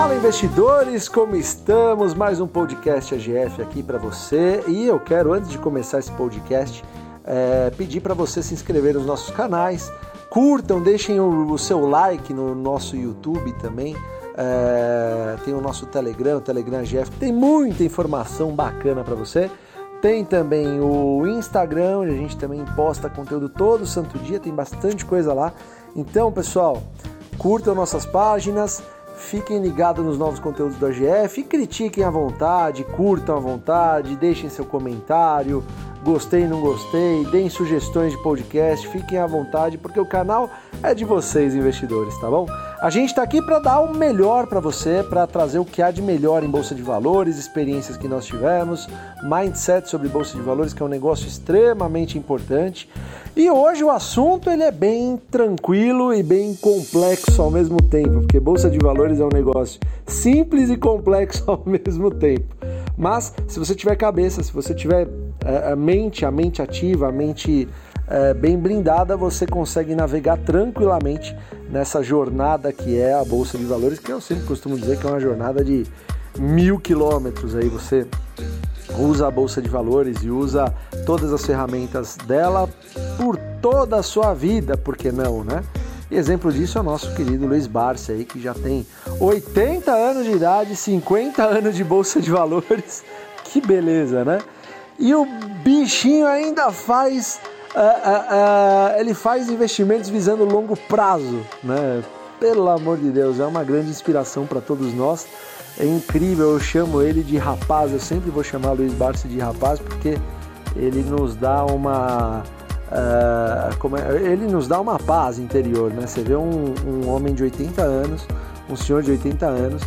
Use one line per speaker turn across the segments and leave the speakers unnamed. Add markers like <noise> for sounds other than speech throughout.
Fala investidores, como estamos? Mais um podcast AGF aqui para você e eu quero, antes de começar esse podcast, é, pedir para você se inscrever nos nossos canais, curtam, deixem o, o seu like no nosso YouTube também. É, tem o nosso Telegram, o Telegram AGF, tem muita informação bacana para você. Tem também o Instagram, onde a gente também posta conteúdo todo santo dia, tem bastante coisa lá. Então, pessoal, curtam nossas páginas, Fiquem ligados nos novos conteúdos do AGF, critiquem à vontade, curtam à vontade, deixem seu comentário, gostei, não gostei, deem sugestões de podcast, fiquem à vontade, porque o canal é de vocês, investidores, tá bom? A gente está aqui para dar o melhor para você, para trazer o que há de melhor em bolsa de valores, experiências que nós tivemos, mindset sobre bolsa de valores, que é um negócio extremamente importante. E hoje o assunto ele é bem tranquilo e bem complexo ao mesmo tempo, porque bolsa de valores é um negócio simples e complexo <laughs> ao mesmo tempo. Mas se você tiver cabeça, se você tiver a mente, a mente ativa, a mente é, bem blindada, você consegue navegar tranquilamente nessa jornada que é a bolsa de valores, que eu sempre costumo dizer que é uma jornada de mil quilômetros. Aí você usa a bolsa de valores e usa todas as ferramentas dela por toda a sua vida, por que não, né? E exemplo disso é o nosso querido Luiz Barça aí, que já tem 80 anos de idade, 50 anos de bolsa de valores. <laughs> Que beleza, né? E o bichinho ainda faz. Uh, uh, uh, ele faz investimentos visando longo prazo, né? Pelo amor de Deus, é uma grande inspiração para todos nós. É incrível, eu chamo ele de rapaz, eu sempre vou chamar Luiz Barça de rapaz porque ele nos dá uma Uh, é, ele nos dá uma paz interior, né? Você vê um, um, homem de 80 anos, um senhor de 80 anos,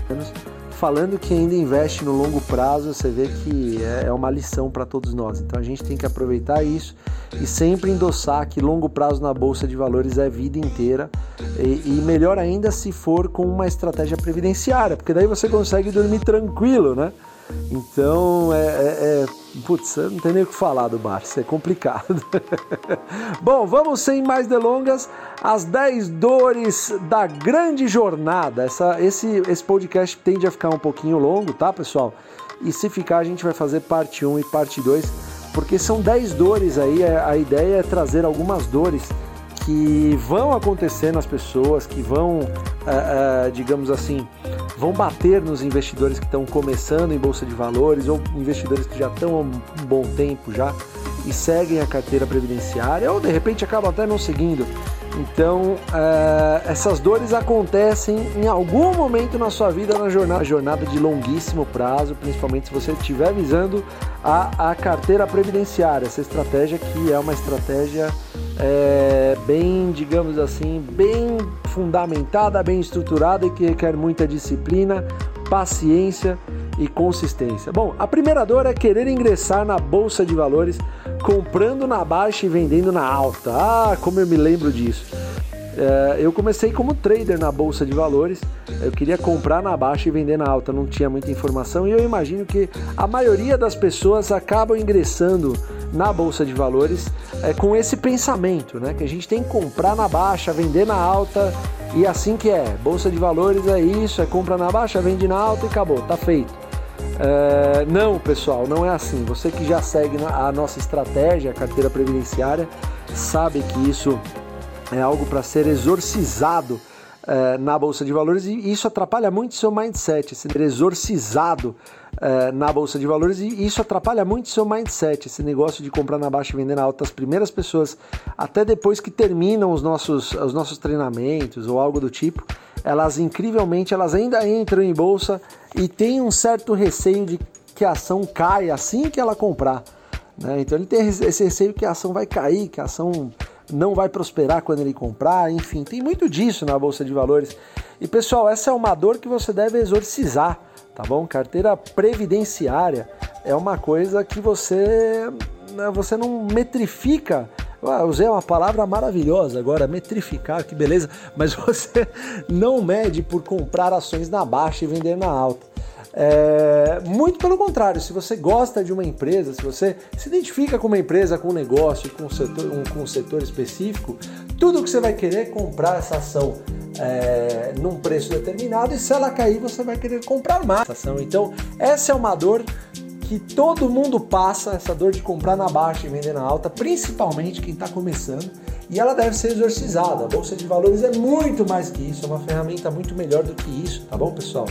falando que ainda investe no longo prazo, você vê que é, é uma lição para todos nós. Então a gente tem que aproveitar isso e sempre endossar que longo prazo na bolsa de valores é vida inteira e, e melhor ainda se for com uma estratégia previdenciária, porque daí você consegue dormir tranquilo, né? Então, é, é, é putz, não tem nem o que falar do Barça, é complicado. <laughs> Bom, vamos sem mais delongas, as 10 dores da grande jornada. Essa, esse, esse podcast tende a ficar um pouquinho longo, tá, pessoal? E se ficar, a gente vai fazer parte 1 e parte 2, porque são 10 dores aí, é, a ideia é trazer algumas dores que vão acontecer nas pessoas, que vão, uh, uh, digamos assim, vão bater nos investidores que estão começando em bolsa de valores ou investidores que já estão há um bom tempo já e seguem a carteira previdenciária ou de repente acabam até não seguindo. Então, uh, essas dores acontecem em algum momento na sua vida na jornada, jornada de longuíssimo prazo, principalmente se você estiver visando a, a carteira previdenciária, essa estratégia que é uma estratégia é, bem, digamos assim, bem fundamentada, bem estruturada e que requer muita disciplina, paciência e consistência. Bom, a primeira dor é querer ingressar na bolsa de valores comprando na baixa e vendendo na alta. Ah, como eu me lembro disso. É, eu comecei como trader na bolsa de valores. Eu queria comprar na baixa e vender na alta, não tinha muita informação e eu imagino que a maioria das pessoas acabam ingressando na bolsa de valores é, com esse pensamento, né? Que a gente tem que comprar na baixa, vender na alta e assim que é. Bolsa de valores é isso, é compra na baixa, vende na alta e acabou, tá feito. É, não, pessoal, não é assim. Você que já segue a nossa estratégia, a carteira previdenciária, sabe que isso é algo para ser exorcizado é, na bolsa de valores e isso atrapalha muito seu mindset, ser exorcizado é, na bolsa de valores e isso atrapalha muito seu mindset, esse negócio de comprar na baixa e vender na alta. As primeiras pessoas, até depois que terminam os nossos, os nossos treinamentos ou algo do tipo, elas incrivelmente elas ainda entram em bolsa e têm um certo receio de que a ação caia assim que ela comprar. Né? Então ele tem esse receio que a ação vai cair, que a ação não vai prosperar quando ele comprar, enfim, tem muito disso na bolsa de valores. E pessoal, essa é uma dor que você deve exorcizar tá bom? Carteira previdenciária é uma coisa que você né, você não metrifica. Eu usei uma palavra maravilhosa agora, metrificar, que beleza, mas <laughs> você não mede por comprar ações na baixa e vender na alta. É, muito pelo contrário, se você gosta de uma empresa, se você se identifica com uma empresa, com um negócio, com um setor, um, com um setor específico, tudo que você vai querer é comprar essa ação é, num preço determinado e se ela cair você vai querer comprar mais. Então essa é uma dor que todo mundo passa, essa dor de comprar na baixa e vender na alta, principalmente quem está começando, e ela deve ser exorcizada. A bolsa de valores é muito mais que isso, é uma ferramenta muito melhor do que isso, tá bom, pessoal?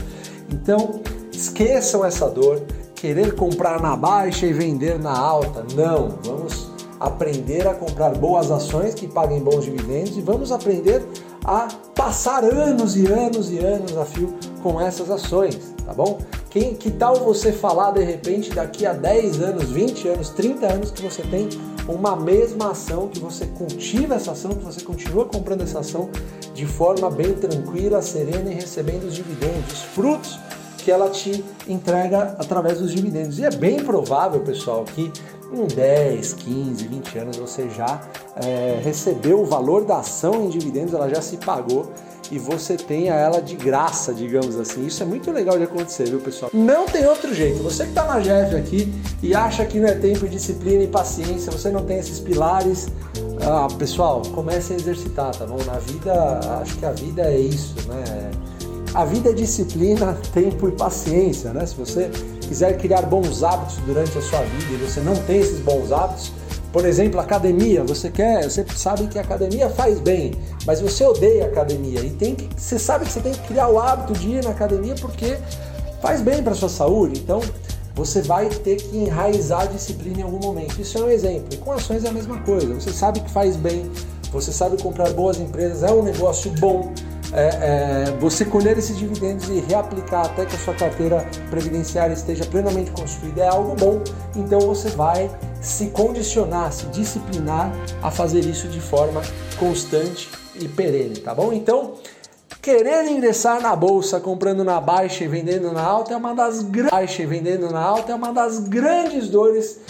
Então esqueçam essa dor, querer comprar na baixa e vender na alta. Não, vamos aprender a comprar boas ações que paguem bons dividendos e vamos aprender a passar anos e anos e anos a fio com essas ações, tá bom? Quem, que tal você falar de repente daqui a 10 anos, 20 anos, 30 anos que você tem uma mesma ação, que você cultiva essa ação, que você continua comprando essa ação de forma bem tranquila, serena e recebendo os dividendos, os frutos que ela te entrega através dos dividendos. E é bem provável, pessoal, que em 10, 15, 20 anos você já é, recebeu o valor da ação em dividendos, ela já se pagou e você tenha ela de graça, digamos assim. Isso é muito legal de acontecer, viu, pessoal? Não tem outro jeito. Você que está na GF aqui e acha que não é tempo, disciplina e paciência, você não tem esses pilares, ah, pessoal, comece a exercitar, tá bom? Na vida, acho que a vida é isso, né? A vida é disciplina, tempo e paciência, né? Se você quiser criar bons hábitos durante a sua vida e você não tem esses bons hábitos, por exemplo, academia, você quer, você sabe que academia faz bem, mas você odeia academia e tem que, você sabe que você tem que criar o hábito de ir na academia porque faz bem para sua saúde. Então, você vai ter que enraizar a disciplina em algum momento. Isso é um exemplo. E com ações é a mesma coisa. Você sabe que faz bem, você sabe comprar boas empresas, é um negócio bom, é, é, você colher esses dividendos e reaplicar até que a sua carteira previdenciária esteja plenamente construída é algo bom, então você vai se condicionar, se disciplinar a fazer isso de forma constante e perene, tá bom? Então, querer ingressar na bolsa comprando na baixa e vendendo na alta é uma das baixa e vendendo na alta é uma das grandes dores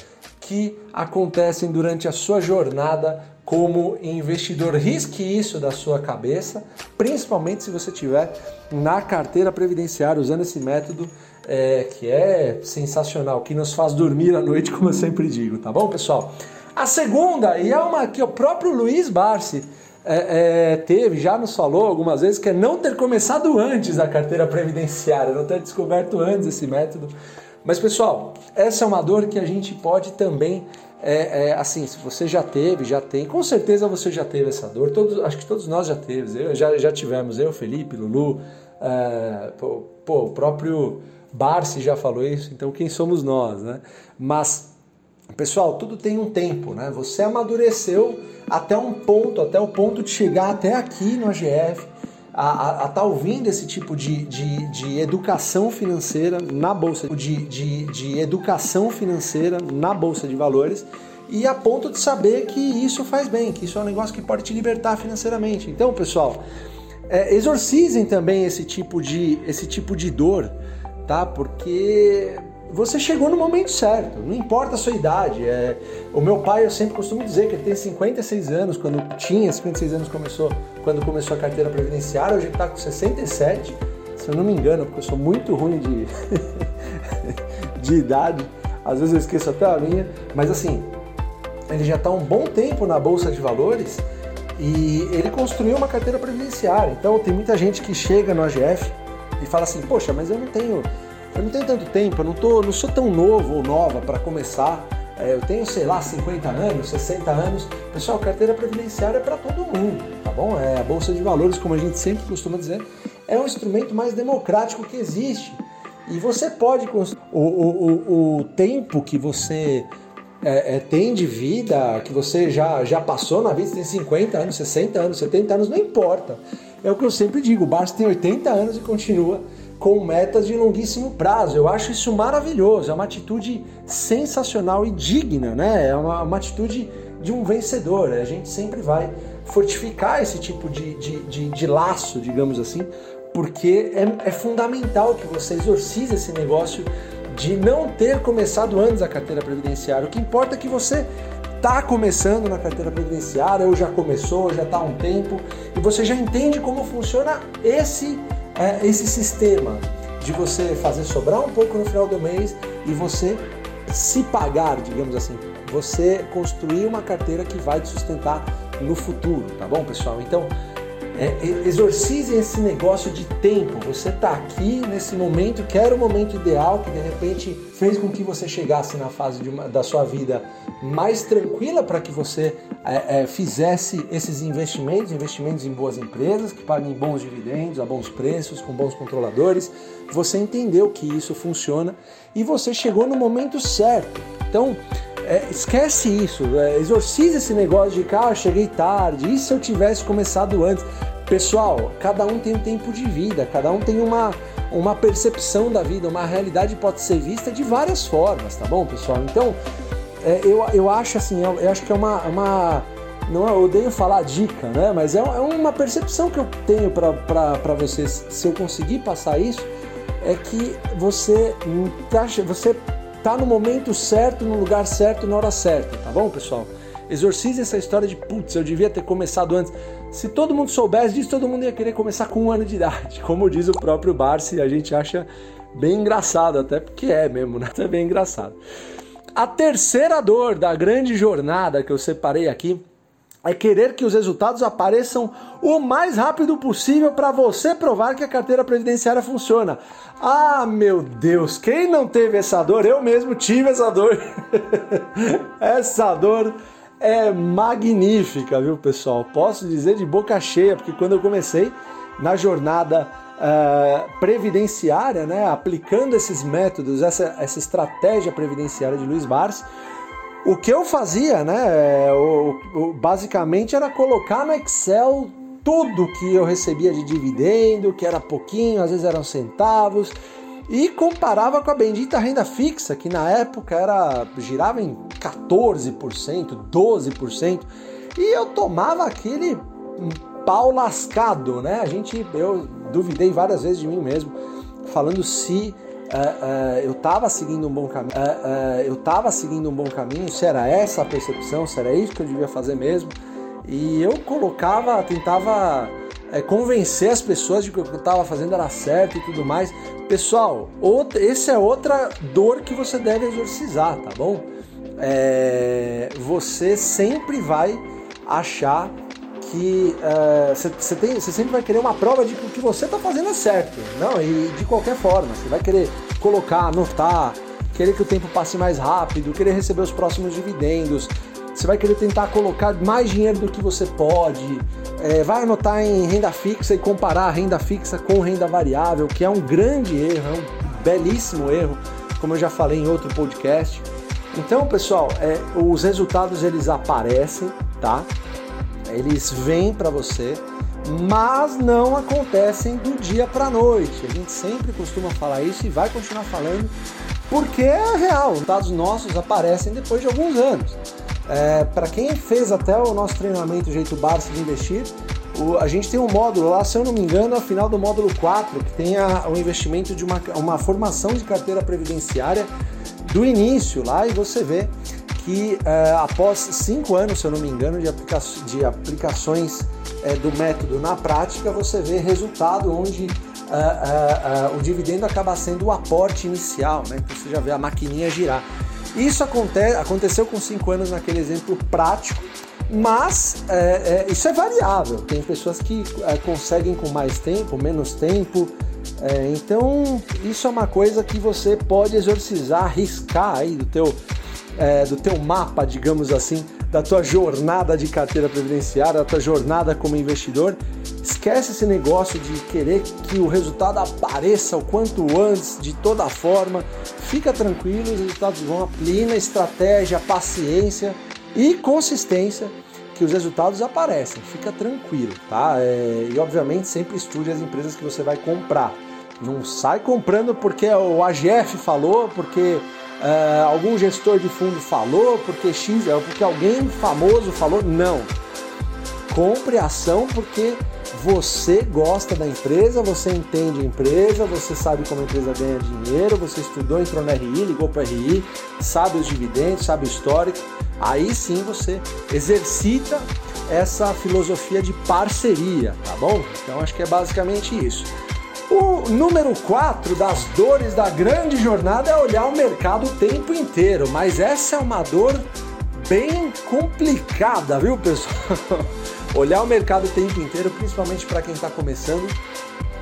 que acontecem durante a sua jornada como investidor. Risque isso da sua cabeça, principalmente se você tiver na carteira previdenciária usando esse método é, que é sensacional, que nos faz dormir à noite, como eu sempre digo, tá bom, pessoal? A segunda, e é uma que o próprio Luiz Barsi é, é, teve, já nos falou algumas vezes, que é não ter começado antes a carteira previdenciária, não ter descoberto antes esse método. Mas pessoal, essa é uma dor que a gente pode também é, é, assim, se você já teve, já tem, com certeza você já teve essa dor. Todos, acho que todos nós já temos. Eu já, já tivemos, eu, Felipe, Lulu, é, pô, pô, o próprio Barsi já falou isso. Então quem somos nós, né? Mas pessoal, tudo tem um tempo, né? Você amadureceu até um ponto, até o ponto de chegar até aqui no AGF a estar tá ouvindo esse tipo de, de, de, educação financeira na bolsa de, de, de educação financeira na bolsa de valores e a ponto de saber que isso faz bem, que isso é um negócio que pode te libertar financeiramente. Então, pessoal, é, exorcizem também esse tipo de esse tipo de dor, tá? Porque você chegou no momento certo, não importa a sua idade. É, o meu pai, eu sempre costumo dizer que ele tem 56 anos, quando tinha 56 anos começou, quando começou a carteira previdenciária, hoje ele está com 67, se eu não me engano, porque eu sou muito ruim de, <laughs> de idade, às vezes eu esqueço até a minha, mas assim, ele já está um bom tempo na Bolsa de Valores e ele construiu uma carteira previdenciária. Então tem muita gente que chega no AGF e fala assim, poxa, mas eu não tenho eu não tenho tanto tempo, eu não, tô, não sou tão novo ou nova para começar. É, eu tenho, sei lá, 50 anos, 60 anos. Pessoal, carteira previdenciária é para todo mundo, tá bom? É, a Bolsa de Valores, como a gente sempre costuma dizer, é o instrumento mais democrático que existe. E você pode o, o, o, o tempo que você é, é, tem de vida, que você já, já passou na vida, você tem 50 anos, 60 anos, 70 anos, não importa. É o que eu sempre digo, o Barça tem 80 anos e continua com metas de longuíssimo prazo. Eu acho isso maravilhoso, é uma atitude sensacional e digna, né? É uma, uma atitude de um vencedor. A gente sempre vai fortificar esse tipo de, de, de, de laço, digamos assim, porque é, é fundamental que você exorcize esse negócio de não ter começado antes a carteira previdenciária. O que importa é que você está começando na carteira previdenciária, ou já começou, já está há um tempo, e você já entende como funciona esse é esse sistema de você fazer sobrar um pouco no final do mês e você se pagar, digamos assim, você construir uma carteira que vai te sustentar no futuro, tá bom, pessoal? Então, é, exorcizem esse negócio de tempo. Você está aqui nesse momento que era o momento ideal, que de repente fez com que você chegasse na fase uma, da sua vida mais tranquila para que você é, é, fizesse esses investimentos, investimentos em boas empresas que paguem bons dividendos, a bons preços, com bons controladores. Você entendeu que isso funciona e você chegou no momento certo. Então, é, esquece isso, é, exorciza esse negócio de cara, ah, cheguei tarde, e se eu tivesse começado antes? Pessoal, cada um tem um tempo de vida, cada um tem uma, uma percepção da vida, uma realidade pode ser vista de várias formas, tá bom, pessoal? Então, é, eu, eu acho assim, eu, eu acho que é uma, uma não eu odeio falar dica, né? Mas é, é uma percepção que eu tenho para vocês. Se eu conseguir passar isso, é que você tá, você tá no momento certo, no lugar certo, na hora certa, tá bom, pessoal? Exorcize essa história de putz, eu devia ter começado antes. Se todo mundo soubesse disso, todo mundo ia querer começar com um ano de idade. <laughs> Como diz o próprio Barsi, a gente acha bem engraçado, até porque é mesmo, né? É bem engraçado. A terceira dor da grande jornada que eu separei aqui é querer que os resultados apareçam o mais rápido possível para você provar que a carteira previdenciária funciona. Ah, meu Deus, quem não teve essa dor? Eu mesmo tive essa dor. <laughs> essa dor é magnífica, viu, pessoal? Posso dizer de boca cheia, porque quando eu comecei na jornada uh, previdenciária, né, aplicando esses métodos, essa, essa estratégia previdenciária de Luiz Barsi, o que eu fazia, né, o, basicamente era colocar no Excel tudo que eu recebia de dividendo, que era pouquinho, às vezes eram centavos, e comparava com a bendita renda fixa, que na época era girava em 14%, 12%, e eu tomava aquele pau lascado, né? A gente eu duvidei várias vezes de mim mesmo, falando se uh, uh, eu estava seguindo um bom caminho, uh, eu estava seguindo um bom caminho, se era essa a percepção, se era isso que eu devia fazer mesmo. E eu colocava, tentava convencer as pessoas de que o que eu estava fazendo era certo e tudo mais. Pessoal, outra, essa é outra dor que você deve exorcizar, tá bom? É, você sempre vai achar que você uh, sempre vai querer uma prova de que o que você está fazendo é certo. Não, e de qualquer forma, você vai querer colocar, anotar, querer que o tempo passe mais rápido, querer receber os próximos dividendos. Você vai querer tentar colocar mais dinheiro do que você pode. É, vai anotar em renda fixa e comparar a renda fixa com renda variável, que é um grande erro, é um belíssimo erro, como eu já falei em outro podcast. Então, pessoal, é, os resultados eles aparecem, tá? Eles vêm para você, mas não acontecem do dia para noite. A gente sempre costuma falar isso e vai continuar falando porque é real. Os dados nossos aparecem depois de alguns anos. É, para quem fez até o nosso treinamento Jeito Barça de Investir, o, a gente tem um módulo lá, se eu não me engano, ao final do módulo 4, que tem a, o investimento de uma, uma formação de carteira previdenciária do início lá e você vê que uh, após cinco anos, se eu não me engano, de, aplica de aplicações uh, do método na prática, você vê resultado onde uh, o dividendo acaba sendo o aporte inicial, né? Então você já vê a maquininha girar. Isso aconte aconteceu com cinco anos naquele exemplo prático, mas isso é variável. Tem pessoas que conseguem com mais tempo, menos tempo. Então isso é uma coisa que você pode exorcizar, arriscar aí do teu é, do teu mapa, digamos assim, da tua jornada de carteira previdenciária, da tua jornada como investidor. Esquece esse negócio de querer que o resultado apareça o quanto antes, de toda forma. Fica tranquilo, os resultados vão. Plena estratégia, paciência e consistência que os resultados aparecem. Fica tranquilo, tá? É, e obviamente sempre estude as empresas que você vai comprar. Não sai comprando porque o AGF falou, porque uh, algum gestor de fundo falou, porque X, é porque alguém famoso falou. Não. Compre ação porque você gosta da empresa, você entende a empresa, você sabe como a empresa ganha dinheiro, você estudou, entrou na RI, ligou para a RI, sabe os dividendos, sabe o histórico. Aí sim você exercita essa filosofia de parceria, tá bom? Então acho que é basicamente isso. O número 4 das dores da grande jornada é olhar o mercado o tempo inteiro, mas essa é uma dor bem complicada, viu, pessoal? <laughs> olhar o mercado o tempo inteiro, principalmente para quem está começando,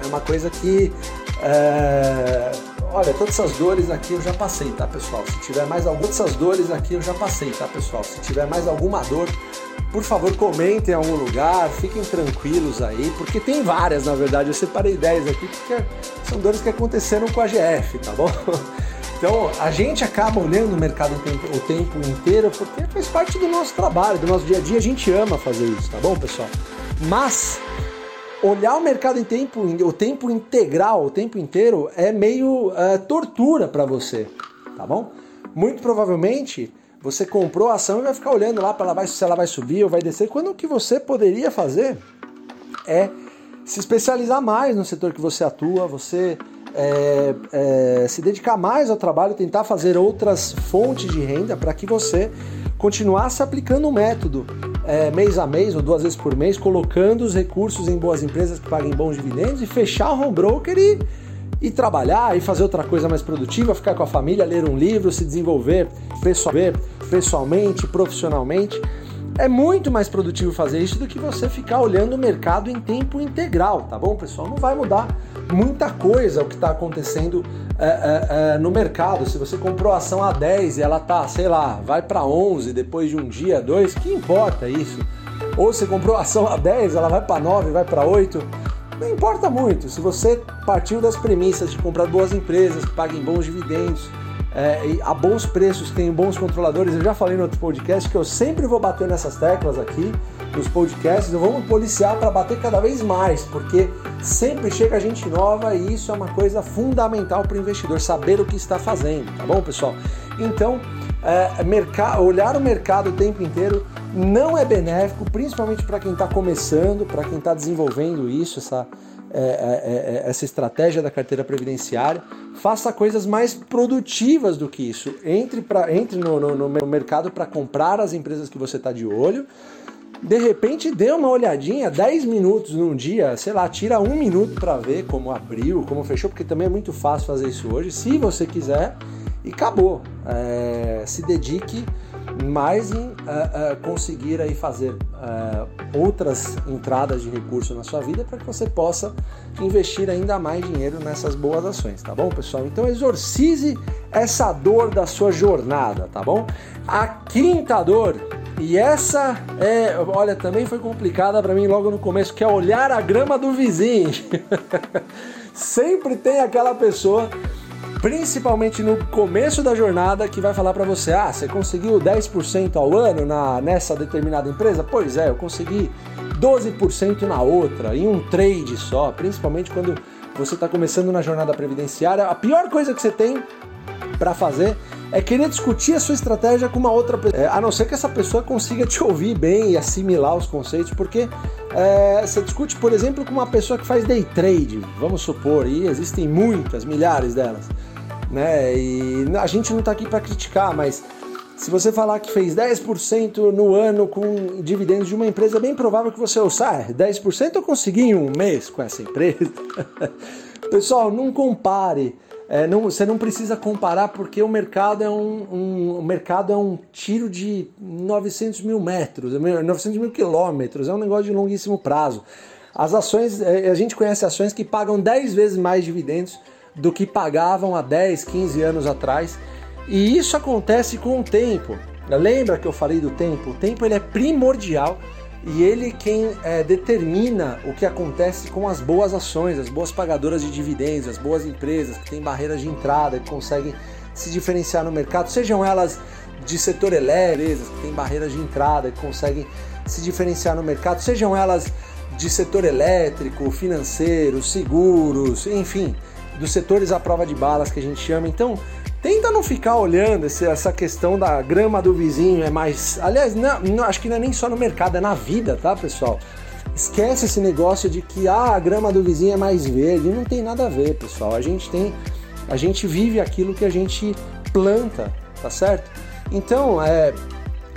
é uma coisa que é... Olha, todas essas dores aqui eu já passei, tá, pessoal? Se tiver mais alguma dessas dores aqui eu já passei, tá, pessoal? Se tiver mais alguma dor, por favor, comentem em algum lugar, fiquem tranquilos aí, porque tem várias, na verdade. Eu separei 10 aqui porque são dores que aconteceram com a GF, tá bom? <laughs> Então, a gente acaba olhando o mercado o tempo, inteiro porque faz parte do nosso trabalho, do nosso dia a dia. A gente ama fazer isso, tá bom, pessoal? Mas olhar o mercado em tempo, o tempo integral, o tempo inteiro, é meio uh, tortura para você, tá bom? Muito provavelmente você comprou a ação e vai ficar olhando lá para ela vai, se ela vai subir ou vai descer, quando o que você poderia fazer é se especializar mais no setor que você atua, você é, é, se dedicar mais ao trabalho, tentar fazer outras fontes de renda para que você continuasse aplicando o método é, mês a mês ou duas vezes por mês, colocando os recursos em boas empresas que paguem bons dividendos e fechar o home broker e, e trabalhar e fazer outra coisa mais produtiva, ficar com a família, ler um livro, se desenvolver pessoalmente, profissionalmente. É muito mais produtivo fazer isso do que você ficar olhando o mercado em tempo integral, tá bom, pessoal? Não vai mudar muita coisa o que está acontecendo é, é, é, no mercado. Se você comprou a ação a 10 e ela tá, sei lá, vai para 11 depois de um dia, dois, que importa isso? Ou você comprou a ação a 10, ela vai para 9, vai para 8, não importa muito. Se você partiu das premissas de comprar boas empresas que paguem bons dividendos, é, a bons preços, tem bons controladores. Eu já falei no outro podcast que eu sempre vou bater nessas teclas aqui nos podcasts. Vamos policiar para bater cada vez mais, porque sempre chega gente nova e isso é uma coisa fundamental para o investidor saber o que está fazendo, tá bom, pessoal? Então, é, olhar o mercado o tempo inteiro não é benéfico, principalmente para quem está começando, para quem está desenvolvendo isso, essa é é, é, é, essa estratégia da carteira previdenciária, faça coisas mais produtivas do que isso. Entre, pra, entre no, no, no mercado para comprar as empresas que você está de olho. De repente, dê uma olhadinha, 10 minutos num dia, sei lá, tira um minuto para ver como abriu, como fechou, porque também é muito fácil fazer isso hoje, se você quiser, e acabou. É, se dedique mais em uh, uh, conseguir aí fazer uh, outras entradas de recurso na sua vida para que você possa investir ainda mais dinheiro nessas boas ações, tá bom, pessoal? Então exorcize essa dor da sua jornada, tá bom? A quinta dor e essa é, olha, também foi complicada para mim logo no começo, que é olhar a grama do vizinho. <laughs> Sempre tem aquela pessoa principalmente no começo da jornada, que vai falar para você: ah, você conseguiu 10% ao ano na, nessa determinada empresa? Pois é, eu consegui 12% na outra, em um trade só, principalmente quando você está começando na jornada previdenciária. A pior coisa que você tem para fazer é querer discutir a sua estratégia com uma outra pessoa, é, a não ser que essa pessoa consiga te ouvir bem e assimilar os conceitos, porque é, você discute, por exemplo, com uma pessoa que faz day trade, vamos supor, e existem muitas, milhares delas né? E a gente não está aqui para criticar, mas se você falar que fez 10% no ano com dividendos de uma empresa, é bem provável que você ouça, ah, 10% eu consegui em um mês com essa empresa. <laughs> Pessoal, não compare. É, não, você não precisa comparar porque o mercado é um, um, o mercado é um tiro de 900 mil metros, 900 mil quilômetros, é um negócio de longuíssimo prazo. As ações, é, a gente conhece ações que pagam 10 vezes mais dividendos do que pagavam há 10, 15 anos atrás. E isso acontece com o tempo. Lembra que eu falei do tempo? O tempo ele é primordial e ele quem é, determina o que acontece com as boas ações, as boas pagadoras de dividendos, as boas empresas que têm barreiras de entrada, que conseguem se diferenciar no mercado, sejam elas de setor elétrico, que têm barreiras de entrada, conseguem se diferenciar no mercado, sejam elas de setor elétrico, financeiro, seguros, enfim, dos setores à prova de balas que a gente chama. Então, tenta não ficar olhando essa questão da grama do vizinho, é mais. Aliás, não, não, acho que não é nem só no mercado, é na vida, tá, pessoal? Esquece esse negócio de que ah, a grama do vizinho é mais verde. Não tem nada a ver, pessoal. A gente tem. A gente vive aquilo que a gente planta, tá certo? Então, é,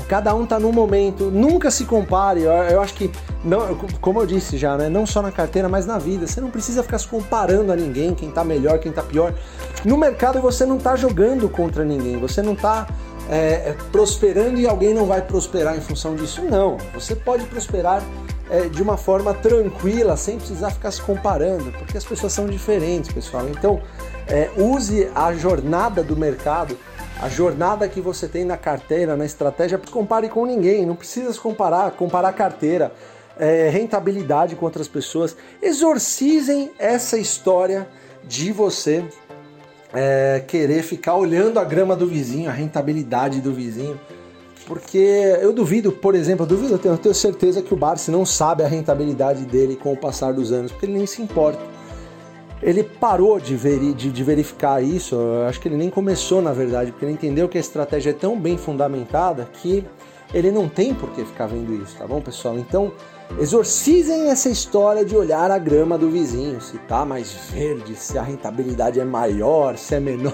Cada um tá num momento, nunca se compare. Eu, eu, acho que, não, como eu disse já, né? Não só na carteira, mas na vida. Você não precisa ficar se comparando a ninguém, quem tá melhor, quem tá pior. No mercado você não tá jogando contra ninguém, você não tá é, prosperando e alguém não vai prosperar em função disso. Não. Você pode prosperar é, de uma forma tranquila, sem precisar ficar se comparando, porque as pessoas são diferentes, pessoal. Então, é, use a jornada do mercado, a jornada que você tem na carteira, na estratégia, compare com ninguém, não precisa se comparar, comparar carteira, é, rentabilidade com outras pessoas. Exorcizem essa história de você é, querer ficar olhando a grama do vizinho, a rentabilidade do vizinho. Porque eu duvido, por exemplo, eu duvido, eu tenho, certeza que o Barsi não sabe a rentabilidade dele com o passar dos anos, porque ele nem se importa. Ele parou de, veri, de, de verificar isso, acho que ele nem começou na verdade, porque ele entendeu que a estratégia é tão bem fundamentada que ele não tem por que ficar vendo isso, tá bom, pessoal? Então, exorcizem essa história de olhar a grama do vizinho, se tá mais verde, se a rentabilidade é maior, se é menor.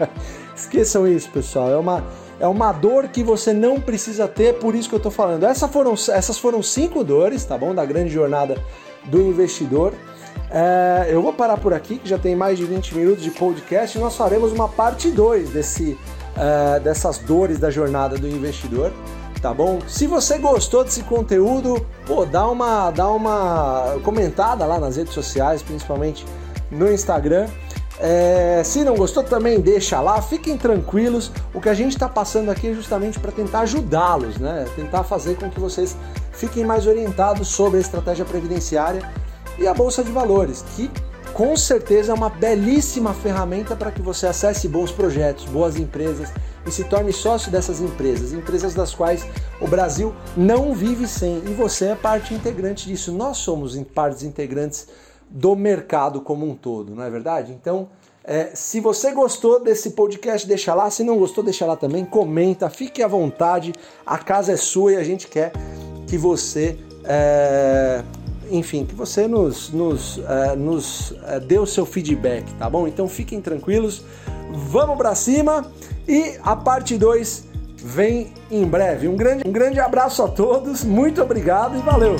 <laughs> Esqueçam isso, pessoal. É uma é uma dor que você não precisa ter, por isso que eu estou falando. Essa foram, essas foram cinco dores, tá bom? Da grande jornada do investidor. É, eu vou parar por aqui, que já tem mais de 20 minutos de podcast, e nós faremos uma parte 2 desse, é, dessas dores da jornada do investidor, tá bom? Se você gostou desse conteúdo, pô, dá uma, dá uma comentada lá nas redes sociais, principalmente no Instagram. É, se não gostou, também deixa lá, fiquem tranquilos. O que a gente está passando aqui é justamente para tentar ajudá-los, né? Tentar fazer com que vocês fiquem mais orientados sobre a estratégia previdenciária e a bolsa de valores, que com certeza é uma belíssima ferramenta para que você acesse bons projetos, boas empresas e se torne sócio dessas empresas, empresas das quais o Brasil não vive sem e você é parte integrante disso. Nós somos partes integrantes do mercado como um todo, não é verdade? Então, é, se você gostou desse podcast, deixa lá. Se não gostou, deixa lá também. Comenta, fique à vontade. A casa é sua e a gente quer que você, é, enfim, que você nos, nos, é, nos é, dê o seu feedback, tá bom? Então fiquem tranquilos. Vamos para cima e a parte 2 vem em breve. Um grande, um grande abraço a todos, muito obrigado e valeu!